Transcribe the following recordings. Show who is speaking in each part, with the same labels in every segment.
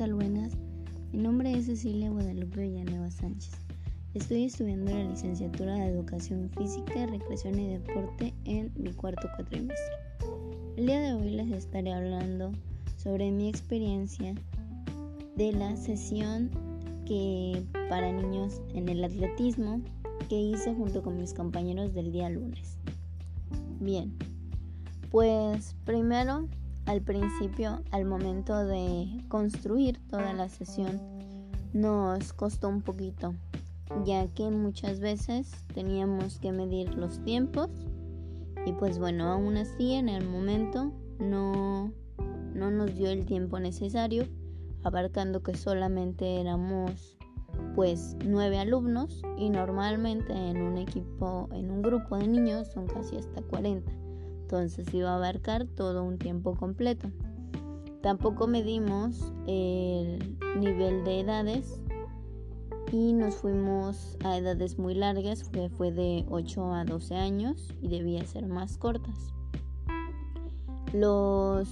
Speaker 1: tal? Buenas. Mi nombre es Cecilia Guadalupe Villanueva Sánchez. Estoy estudiando la licenciatura de Educación Física, Recreación y Deporte en mi cuarto cuatrimestre. El día de hoy les estaré hablando sobre mi experiencia de la sesión que para niños en el atletismo que hice junto con mis compañeros del día lunes. Bien, pues primero al principio, al momento de construir toda la sesión, nos costó un poquito, ya que muchas veces teníamos que medir los tiempos y pues bueno, aún así en el momento no, no nos dio el tiempo necesario, abarcando que solamente éramos pues nueve alumnos y normalmente en un equipo, en un grupo de niños son casi hasta 40 entonces iba a abarcar todo un tiempo completo. Tampoco medimos el nivel de edades y nos fuimos a edades muy largas, que fue de 8 a 12 años y debía ser más cortas. Los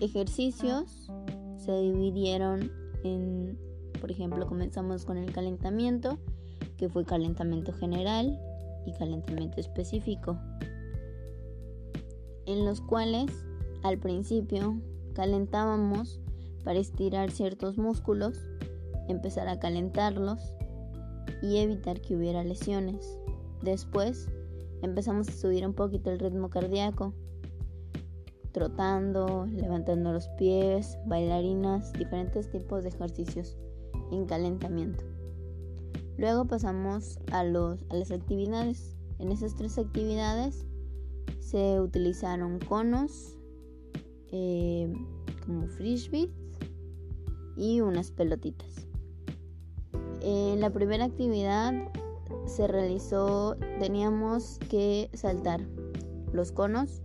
Speaker 1: ejercicios se dividieron en, por ejemplo, comenzamos con el calentamiento, que fue calentamiento general y calentamiento específico en los cuales al principio calentábamos para estirar ciertos músculos, empezar a calentarlos y evitar que hubiera lesiones. Después empezamos a subir un poquito el ritmo cardíaco, trotando, levantando los pies, bailarinas, diferentes tipos de ejercicios en calentamiento. Luego pasamos a, los, a las actividades. En esas tres actividades se utilizaron conos eh, como frisbees y unas pelotitas. En la primera actividad se realizó, teníamos que saltar los conos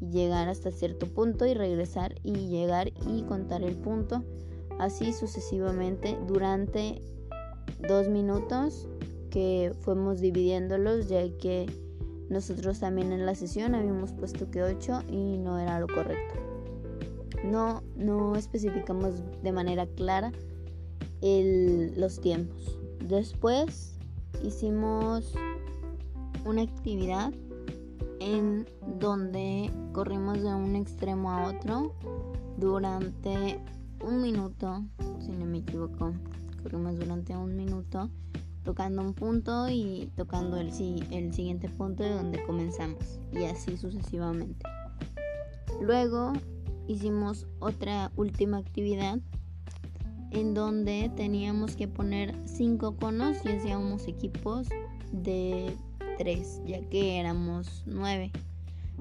Speaker 1: y llegar hasta cierto punto y regresar y llegar y contar el punto, así sucesivamente durante dos minutos que fuimos dividiéndolos ya que nosotros también en la sesión habíamos puesto que 8 y no era lo correcto. No, no especificamos de manera clara los tiempos. Después hicimos una actividad en donde corrimos de un extremo a otro durante un minuto, si no me equivoco. Corrimos durante un minuto tocando un punto y tocando el, el siguiente punto de donde comenzamos y así sucesivamente. Luego hicimos otra última actividad en donde teníamos que poner cinco conos y hacíamos equipos de tres, ya que éramos nueve.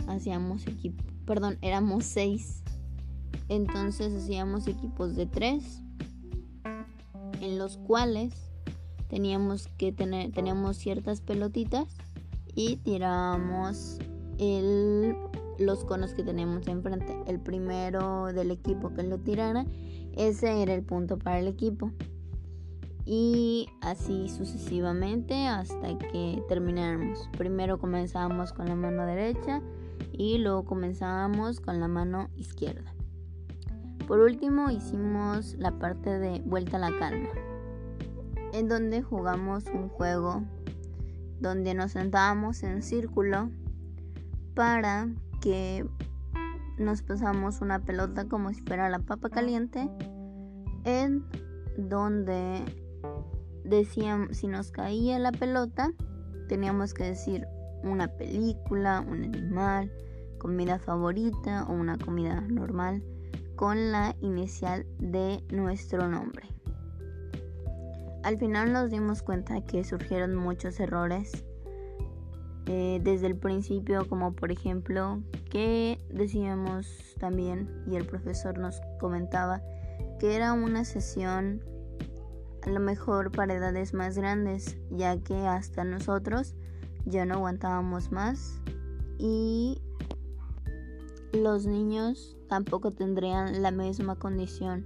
Speaker 1: Hacíamos equipo, perdón, éramos seis. Entonces hacíamos equipos de tres en los cuales teníamos que tener teníamos ciertas pelotitas y tirábamos el, los conos que tenemos enfrente. El primero del equipo que lo tirara, ese era el punto para el equipo. Y así sucesivamente hasta que termináramos. Primero comenzábamos con la mano derecha y luego comenzábamos con la mano izquierda. Por último hicimos la parte de vuelta a la calma en donde jugamos un juego donde nos sentábamos en círculo para que nos pasamos una pelota como si fuera la papa caliente en donde decíamos si nos caía la pelota teníamos que decir una película, un animal, comida favorita o una comida normal con la inicial de nuestro nombre. Al final nos dimos cuenta que surgieron muchos errores eh, desde el principio, como por ejemplo que decíamos también, y el profesor nos comentaba, que era una sesión a lo mejor para edades más grandes, ya que hasta nosotros ya no aguantábamos más y los niños tampoco tendrían la misma condición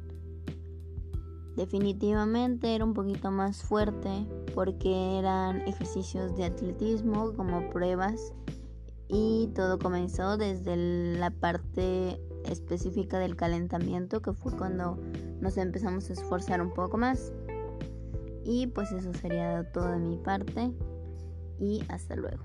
Speaker 1: Definitivamente era un poquito más fuerte porque eran ejercicios de atletismo como pruebas y todo comenzó desde la parte específica del calentamiento que fue cuando nos empezamos a esforzar un poco más. Y pues eso sería todo de mi parte y hasta luego